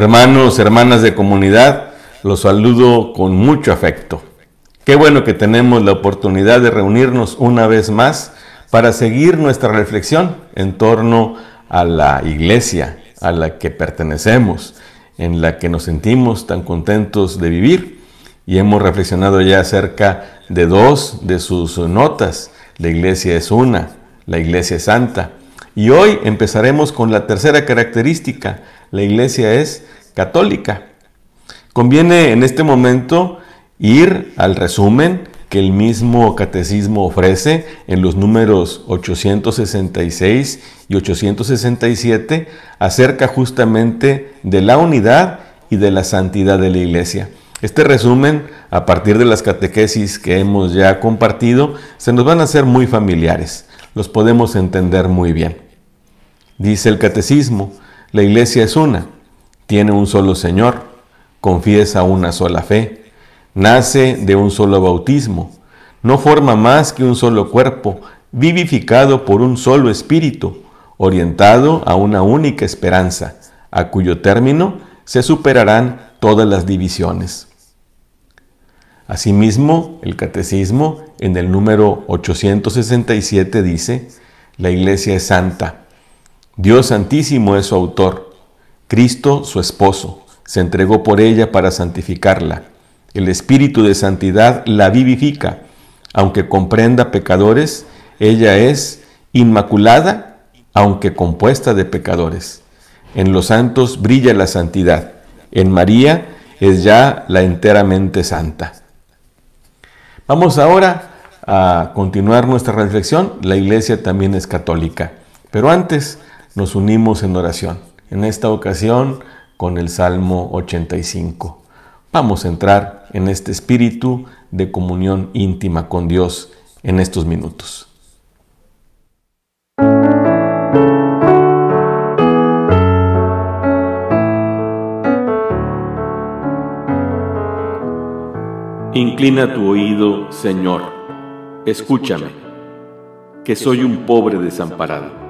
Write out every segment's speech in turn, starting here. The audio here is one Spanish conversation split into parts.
Hermanos, hermanas de comunidad, los saludo con mucho afecto. Qué bueno que tenemos la oportunidad de reunirnos una vez más para seguir nuestra reflexión en torno a la iglesia a la que pertenecemos, en la que nos sentimos tan contentos de vivir. Y hemos reflexionado ya acerca de dos de sus notas. La iglesia es una, la iglesia es santa. Y hoy empezaremos con la tercera característica. La iglesia es católica. Conviene en este momento ir al resumen que el mismo catecismo ofrece en los números 866 y 867 acerca justamente de la unidad y de la santidad de la iglesia. Este resumen, a partir de las catequesis que hemos ya compartido, se nos van a hacer muy familiares, los podemos entender muy bien. Dice el catecismo, la iglesia es una, tiene un solo Señor, confiesa una sola fe, nace de un solo bautismo, no forma más que un solo cuerpo, vivificado por un solo espíritu, orientado a una única esperanza, a cuyo término se superarán todas las divisiones. Asimismo, el catecismo en el número 867 dice, la iglesia es santa, Dios santísimo es su autor, Cristo su esposo, se entregó por ella para santificarla el Espíritu de Santidad la vivifica. Aunque comprenda pecadores, ella es inmaculada, aunque compuesta de pecadores. En los santos brilla la santidad. En María es ya la enteramente santa. Vamos ahora a continuar nuestra reflexión. La iglesia también es católica. Pero antes nos unimos en oración. En esta ocasión con el Salmo 85. Vamos a entrar en este espíritu de comunión íntima con Dios en estos minutos. Inclina tu oído, Señor, escúchame, que soy un pobre desamparado.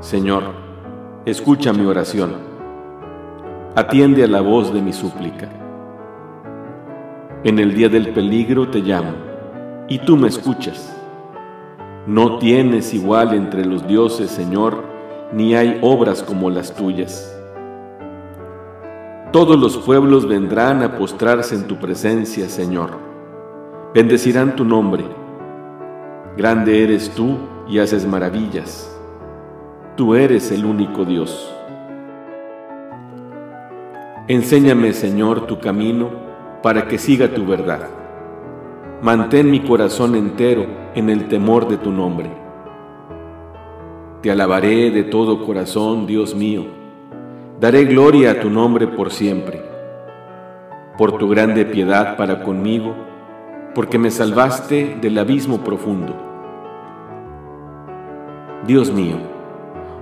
Señor, escucha mi oración atiende a la voz de mi súplica. En el día del peligro te llamo, y tú me escuchas. No tienes igual entre los dioses, Señor, ni hay obras como las tuyas. Todos los pueblos vendrán a postrarse en tu presencia, Señor. Bendecirán tu nombre. Grande eres tú y haces maravillas. Tú eres el único Dios. Enséñame, Señor, tu camino para que siga tu verdad. Mantén mi corazón entero en el temor de tu nombre. Te alabaré de todo corazón, Dios mío. Daré gloria a tu nombre por siempre. Por tu grande piedad para conmigo, porque me salvaste del abismo profundo. Dios mío,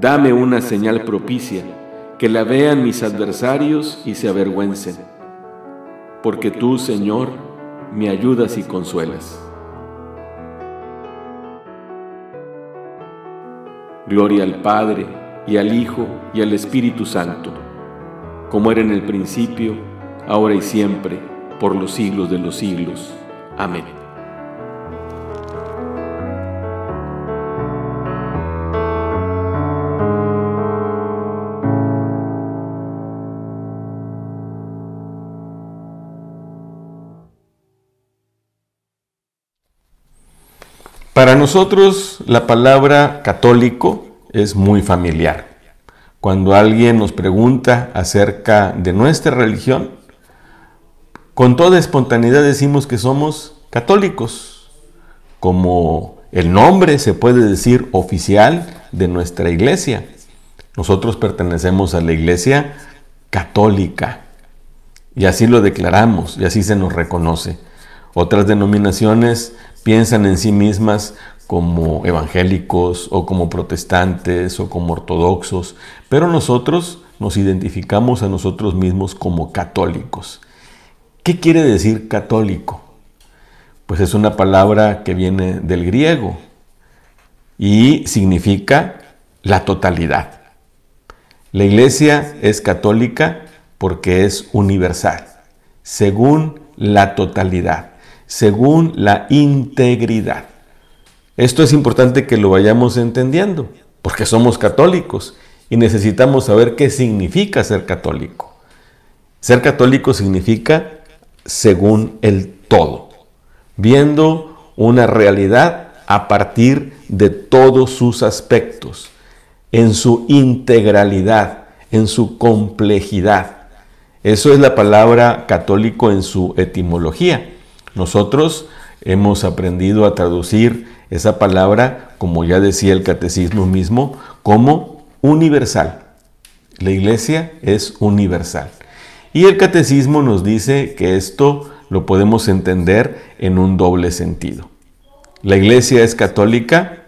dame una señal propicia que la vean mis adversarios y se avergüencen, porque tú, Señor, me ayudas y consuelas. Gloria al Padre, y al Hijo, y al Espíritu Santo, como era en el principio, ahora y siempre, por los siglos de los siglos. Amén. Para nosotros la palabra católico es muy familiar. Cuando alguien nos pregunta acerca de nuestra religión, con toda espontaneidad decimos que somos católicos, como el nombre se puede decir oficial de nuestra iglesia. Nosotros pertenecemos a la iglesia católica y así lo declaramos y así se nos reconoce. Otras denominaciones piensan en sí mismas como evangélicos o como protestantes o como ortodoxos, pero nosotros nos identificamos a nosotros mismos como católicos. ¿Qué quiere decir católico? Pues es una palabra que viene del griego y significa la totalidad. La iglesia es católica porque es universal, según la totalidad, según la integridad. Esto es importante que lo vayamos entendiendo, porque somos católicos y necesitamos saber qué significa ser católico. Ser católico significa según el todo, viendo una realidad a partir de todos sus aspectos, en su integralidad, en su complejidad. Eso es la palabra católico en su etimología. Nosotros hemos aprendido a traducir esa palabra, como ya decía el catecismo mismo, como universal. La iglesia es universal. Y el catecismo nos dice que esto lo podemos entender en un doble sentido. La iglesia es católica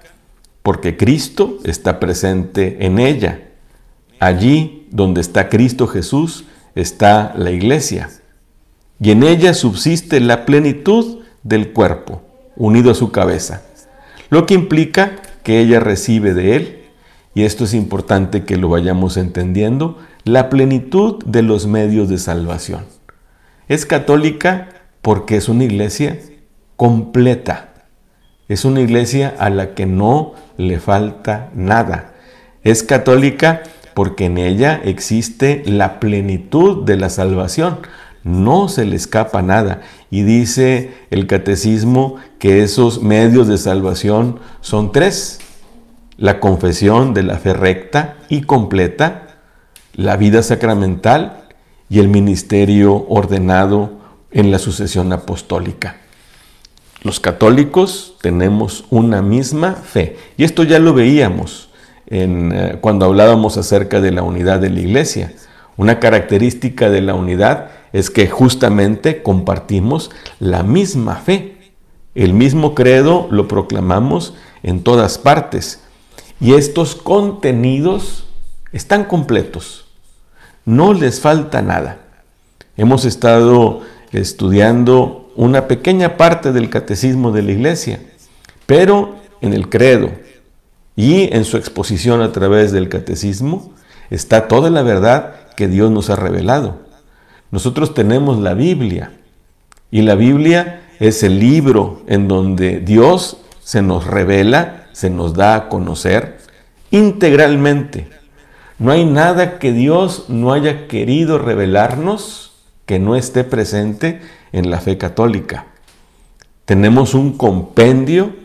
porque Cristo está presente en ella. Allí donde está Cristo Jesús está la iglesia. Y en ella subsiste la plenitud del cuerpo, unido a su cabeza lo que implica que ella recibe de Él, y esto es importante que lo vayamos entendiendo, la plenitud de los medios de salvación. Es católica porque es una iglesia completa, es una iglesia a la que no le falta nada. Es católica porque en ella existe la plenitud de la salvación no se le escapa nada. Y dice el catecismo que esos medios de salvación son tres. La confesión de la fe recta y completa, la vida sacramental y el ministerio ordenado en la sucesión apostólica. Los católicos tenemos una misma fe. Y esto ya lo veíamos eh, cuando hablábamos acerca de la unidad de la iglesia. Una característica de la unidad es que justamente compartimos la misma fe. El mismo credo lo proclamamos en todas partes. Y estos contenidos están completos. No les falta nada. Hemos estado estudiando una pequeña parte del catecismo de la iglesia, pero en el credo y en su exposición a través del catecismo está toda la verdad que Dios nos ha revelado. Nosotros tenemos la Biblia y la Biblia es el libro en donde Dios se nos revela, se nos da a conocer integralmente. No hay nada que Dios no haya querido revelarnos que no esté presente en la fe católica. Tenemos un compendio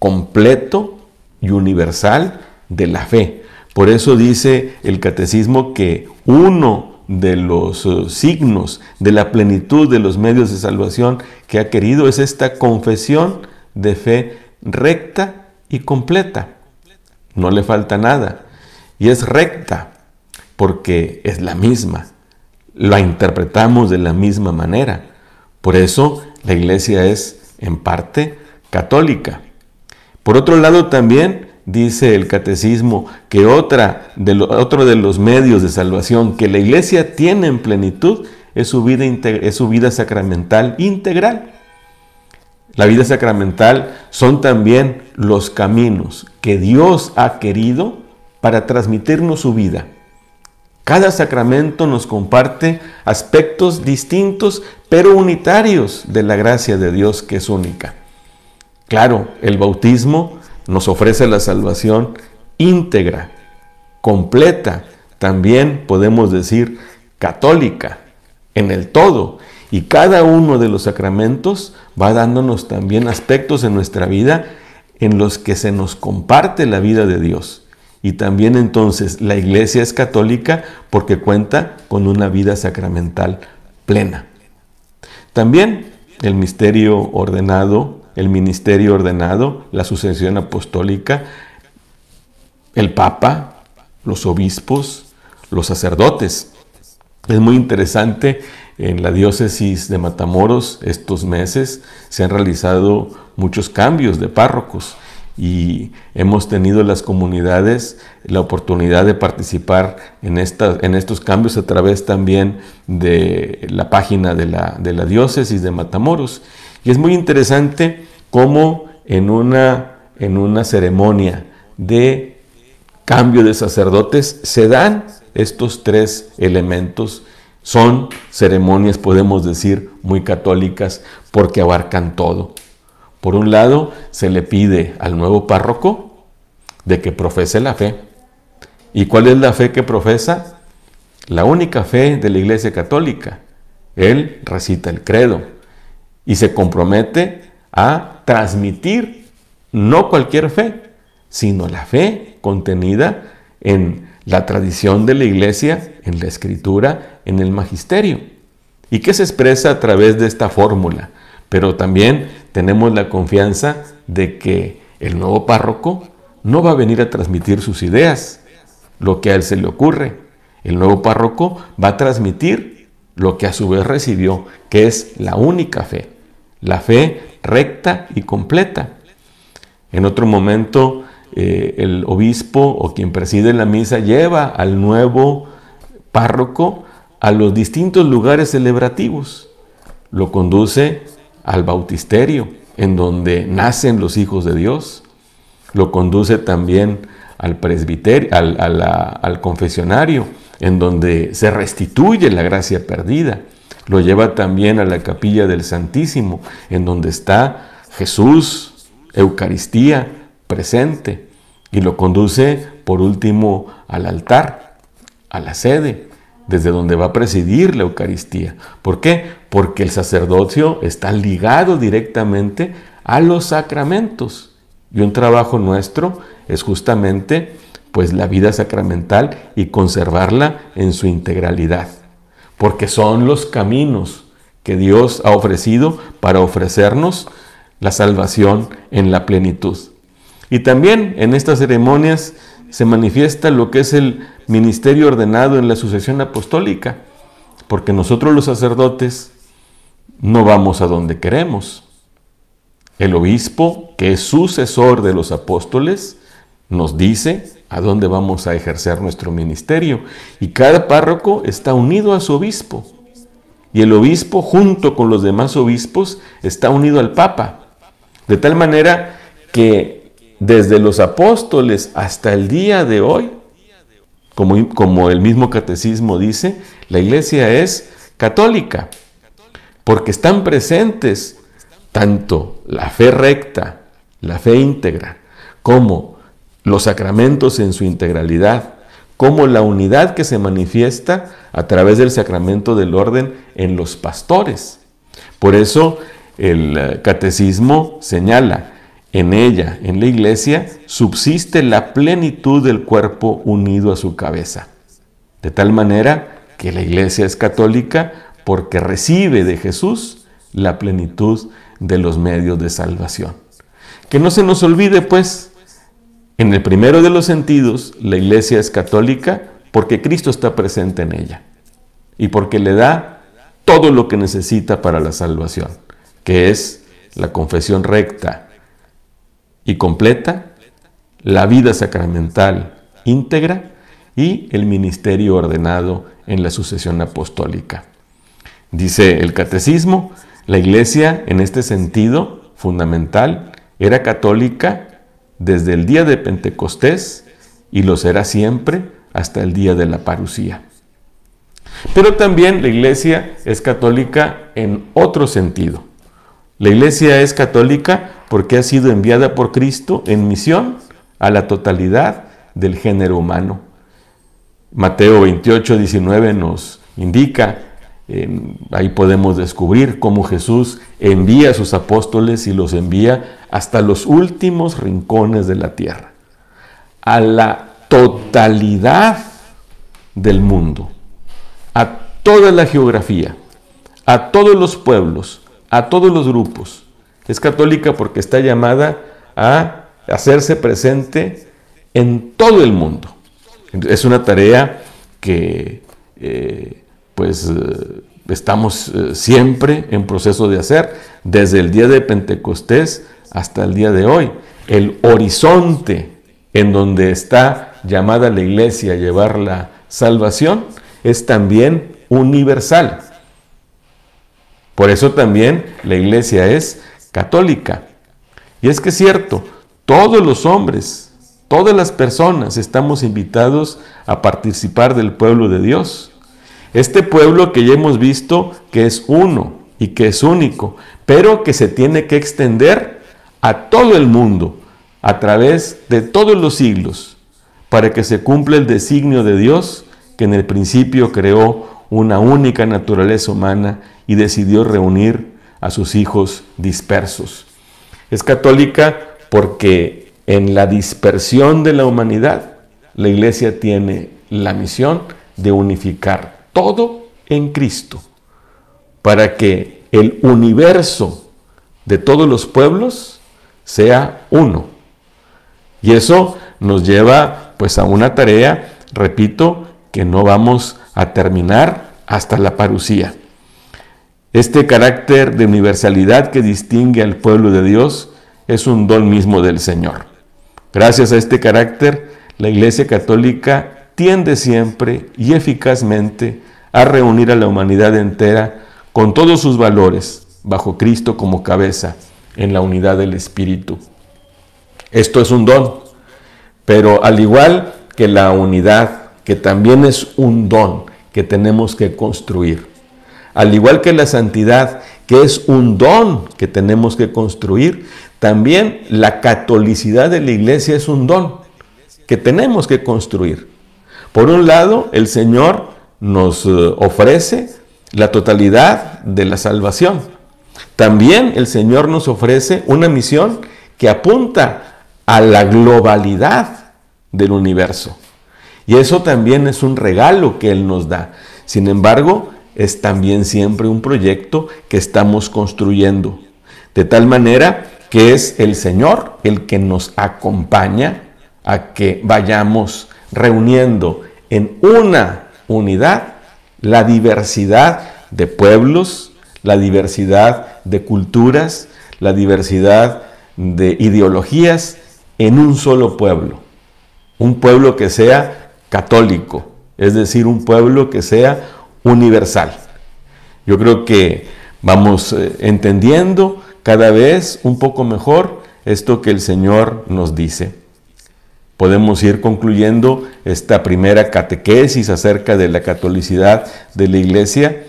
completo y universal de la fe. Por eso dice el catecismo que uno de los eh, signos de la plenitud de los medios de salvación que ha querido es esta confesión de fe recta y completa. No le falta nada. Y es recta porque es la misma. La interpretamos de la misma manera. Por eso la iglesia es en parte católica. Por otro lado también dice el catecismo que otra de otro de los medios de salvación que la iglesia tiene en plenitud es su, vida es su vida sacramental integral. La vida sacramental son también los caminos que Dios ha querido para transmitirnos su vida. Cada sacramento nos comparte aspectos distintos pero unitarios de la gracia de Dios que es única. Claro, el bautismo nos ofrece la salvación íntegra, completa, también podemos decir católica, en el todo. Y cada uno de los sacramentos va dándonos también aspectos en nuestra vida en los que se nos comparte la vida de Dios. Y también entonces la iglesia es católica porque cuenta con una vida sacramental plena. También el misterio ordenado, el ministerio ordenado, la sucesión apostólica, el Papa, los obispos, los sacerdotes. Es muy interesante, en la diócesis de Matamoros estos meses se han realizado muchos cambios de párrocos y hemos tenido las comunidades la oportunidad de participar en, en estos cambios a través también de la página de la, de la diócesis de Matamoros. Y es muy interesante cómo en una, en una ceremonia de cambio de sacerdotes se dan estos tres elementos. Son ceremonias, podemos decir, muy católicas porque abarcan todo. Por un lado, se le pide al nuevo párroco de que profese la fe. ¿Y cuál es la fe que profesa? La única fe de la Iglesia Católica. Él recita el credo y se compromete a transmitir no cualquier fe, sino la fe contenida en la tradición de la Iglesia, en la Escritura, en el Magisterio. ¿Y qué se expresa a través de esta fórmula? Pero también tenemos la confianza de que el nuevo párroco no va a venir a transmitir sus ideas, lo que a él se le ocurre. El nuevo párroco va a transmitir lo que a su vez recibió, que es la única fe, la fe recta y completa. En otro momento, eh, el obispo o quien preside la misa lleva al nuevo párroco a los distintos lugares celebrativos. Lo conduce al bautisterio, en donde nacen los hijos de Dios. Lo conduce también al presbiterio, al, al confesionario, en donde se restituye la gracia perdida. Lo lleva también a la capilla del Santísimo, en donde está Jesús, Eucaristía presente. Y lo conduce, por último, al altar, a la sede, desde donde va a presidir la Eucaristía. ¿Por qué? Porque el sacerdocio está ligado directamente a los sacramentos. Y un trabajo nuestro es justamente pues la vida sacramental y conservarla en su integralidad. Porque son los caminos que Dios ha ofrecido para ofrecernos la salvación en la plenitud. Y también en estas ceremonias se manifiesta lo que es el ministerio ordenado en la sucesión apostólica, porque nosotros los sacerdotes no vamos a donde queremos. El obispo, que es sucesor de los apóstoles, nos dice a dónde vamos a ejercer nuestro ministerio. Y cada párroco está unido a su obispo. Y el obispo, junto con los demás obispos, está unido al Papa. De tal manera que desde los apóstoles hasta el día de hoy, como, como el mismo catecismo dice, la iglesia es católica, porque están presentes tanto la fe recta, la fe íntegra, como los sacramentos en su integralidad, como la unidad que se manifiesta a través del sacramento del orden en los pastores. Por eso el eh, catecismo señala, en ella, en la iglesia, subsiste la plenitud del cuerpo unido a su cabeza. De tal manera que la iglesia es católica porque recibe de Jesús la plenitud de los medios de salvación. Que no se nos olvide, pues, en el primero de los sentidos, la iglesia es católica porque Cristo está presente en ella y porque le da todo lo que necesita para la salvación, que es la confesión recta, y completa, la vida sacramental íntegra y el ministerio ordenado en la sucesión apostólica. Dice el catecismo, la iglesia en este sentido fundamental era católica desde el día de Pentecostés y lo será siempre hasta el día de la parucía. Pero también la iglesia es católica en otro sentido. La iglesia es católica porque ha sido enviada por Cristo en misión a la totalidad del género humano. Mateo 28, 19 nos indica ahí podemos descubrir cómo Jesús envía a sus apóstoles y los envía hasta los últimos rincones de la tierra, a la totalidad del mundo, a toda la geografía, a todos los pueblos, a todos los grupos. Es católica porque está llamada a hacerse presente en todo el mundo. Es una tarea que eh, pues eh, estamos eh, siempre en proceso de hacer, desde el día de Pentecostés hasta el día de hoy. El horizonte en donde está llamada la iglesia a llevar la salvación es también universal. Por eso también la iglesia es católica. Y es que es cierto, todos los hombres, todas las personas estamos invitados a participar del pueblo de Dios. Este pueblo que ya hemos visto que es uno y que es único, pero que se tiene que extender a todo el mundo a través de todos los siglos para que se cumpla el designio de Dios que en el principio creó una única naturaleza humana y decidió reunir a sus hijos dispersos. Es católica porque en la dispersión de la humanidad, la iglesia tiene la misión de unificar todo en Cristo, para que el universo de todos los pueblos sea uno. Y eso nos lleva pues a una tarea, repito, que no vamos a terminar hasta la parucía. Este carácter de universalidad que distingue al pueblo de Dios es un don mismo del Señor. Gracias a este carácter, la Iglesia Católica tiende siempre y eficazmente a reunir a la humanidad entera con todos sus valores bajo Cristo como cabeza en la unidad del Espíritu. Esto es un don, pero al igual que la unidad, que también es un don que tenemos que construir, al igual que la santidad, que es un don que tenemos que construir, también la catolicidad de la iglesia es un don que tenemos que construir. Por un lado, el Señor nos eh, ofrece la totalidad de la salvación. También el Señor nos ofrece una misión que apunta a la globalidad del universo. Y eso también es un regalo que Él nos da. Sin embargo, es también siempre un proyecto que estamos construyendo. De tal manera que es el Señor el que nos acompaña a que vayamos reuniendo en una unidad la diversidad de pueblos, la diversidad de culturas, la diversidad de ideologías en un solo pueblo. Un pueblo que sea católico, es decir, un pueblo que sea universal. Yo creo que vamos eh, entendiendo cada vez un poco mejor esto que el Señor nos dice. Podemos ir concluyendo esta primera catequesis acerca de la catolicidad de la Iglesia,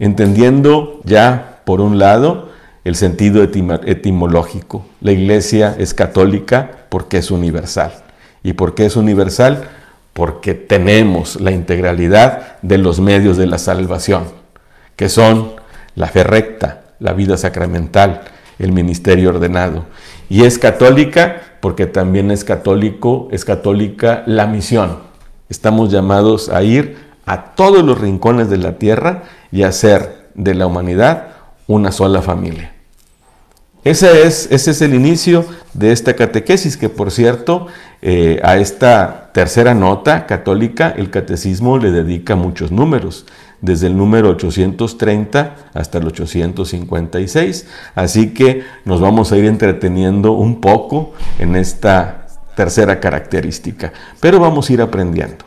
entendiendo ya, por un lado, el sentido etimológico. La Iglesia es católica porque es universal. ¿Y por qué es universal? porque tenemos la integralidad de los medios de la salvación, que son la fe recta, la vida sacramental, el ministerio ordenado. Y es católica porque también es católico, es católica la misión. Estamos llamados a ir a todos los rincones de la tierra y hacer de la humanidad una sola familia. Ese es, ese es el inicio de esta catequesis, que por cierto, eh, a esta tercera nota católica, el catecismo le dedica muchos números, desde el número 830 hasta el 856. Así que nos vamos a ir entreteniendo un poco en esta tercera característica, pero vamos a ir aprendiendo.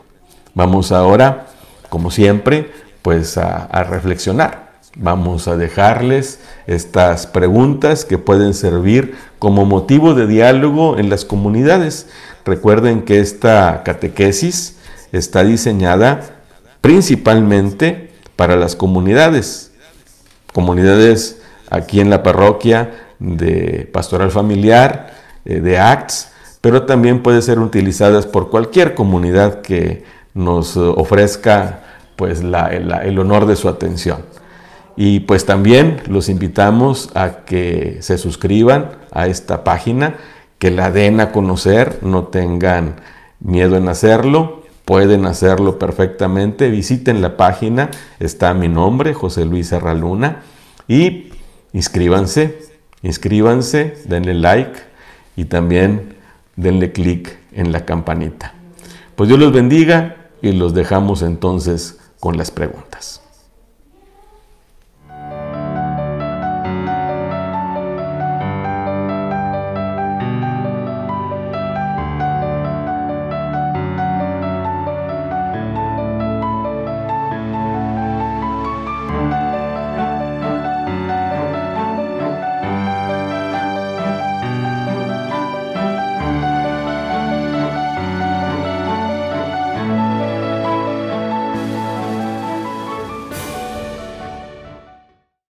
Vamos ahora, como siempre, pues a reflexionar Vamos a dejarles estas preguntas que pueden servir como motivo de diálogo en las comunidades. Recuerden que esta catequesis está diseñada principalmente para las comunidades, comunidades aquí en la parroquia de pastoral familiar, eh, de ACTS, pero también puede ser utilizadas por cualquier comunidad que nos ofrezca pues el honor de su atención. Y pues también los invitamos a que se suscriban a esta página, que la den a conocer, no tengan miedo en hacerlo, pueden hacerlo perfectamente. Visiten la página, está mi nombre, José Luis Serraluna, y inscríbanse, inscríbanse, denle like y también denle clic en la campanita. Pues Dios los bendiga y los dejamos entonces con las preguntas.